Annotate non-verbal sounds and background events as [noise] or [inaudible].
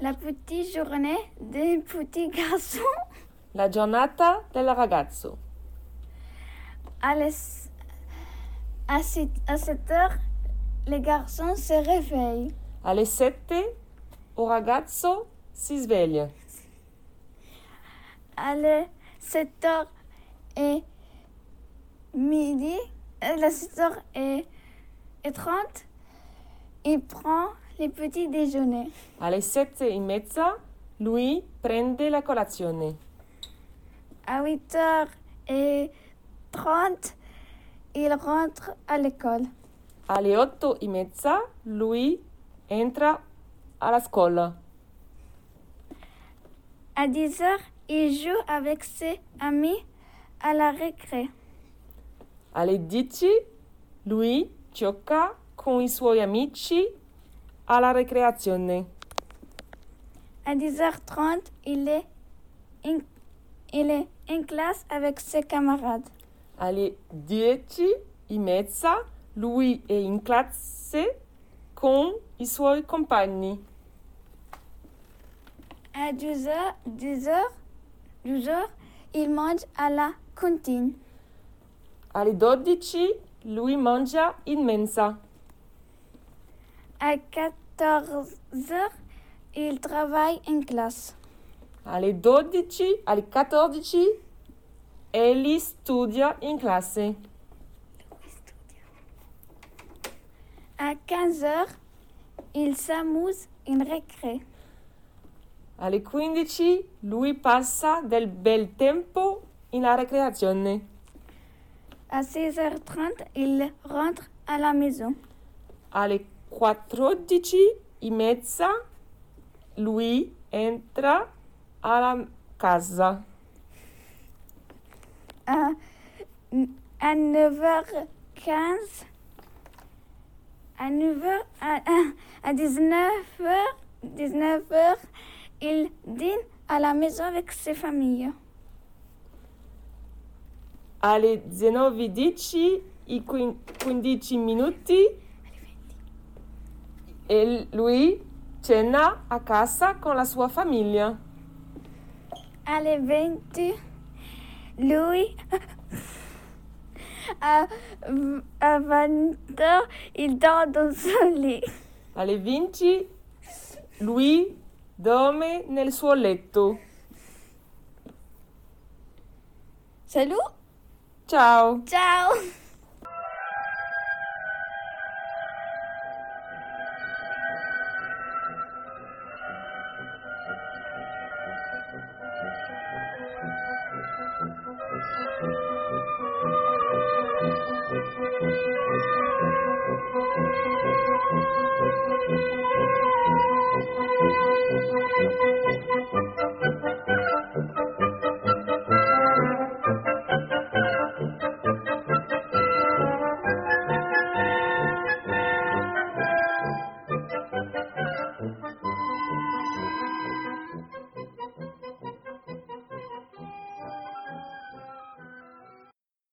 journée des petits garçons. La giornata del ragazzo. À, les- à, 7 heures, les garçons se réveillent. Alle sette o ragazzo si sveglia. À les 7 heures et midi, à les 7 heures et, et 30, il prend les petits déjeuners. Alle sette e mezza lui prende la colazione. À 8 heures et 30, il rentre à l'école. Alle otto e mezza lui entra alla scuola. À 10 heures, il joue avec ses amis à la récré. Alle dieci lui gioca con i suoi amici alla ricreazione. À 10h30, il est in, il est en classe avec ses camarades. Alle dieci e mezza lui è in classe con i suoi compagni. À 12h, 12h, 12h, il mange à la cantine. Alle dodici lui mangia in mensa. À 14h, il travaille en classe. Alle 12, alle 14 egli studia in classe. À 15h, il s'amuse en récré. Alle 15 lui passa del bel tempo in la ricreazione. À 16h30, il rentre à la maison. Alle 14 e mezza lui entra alla casa. À, à 9h15, à 9h, à, à 19h, 19h, il dîne à la maison avec ses familles. Alle 19.10 e quin- 15 minuti e lui cena a casa con la sua famiglia. Les 20, lui, [laughs] à 20h, il son lit. Alle 20 lui dorme nel suo letto. Salut, Ciao! ciao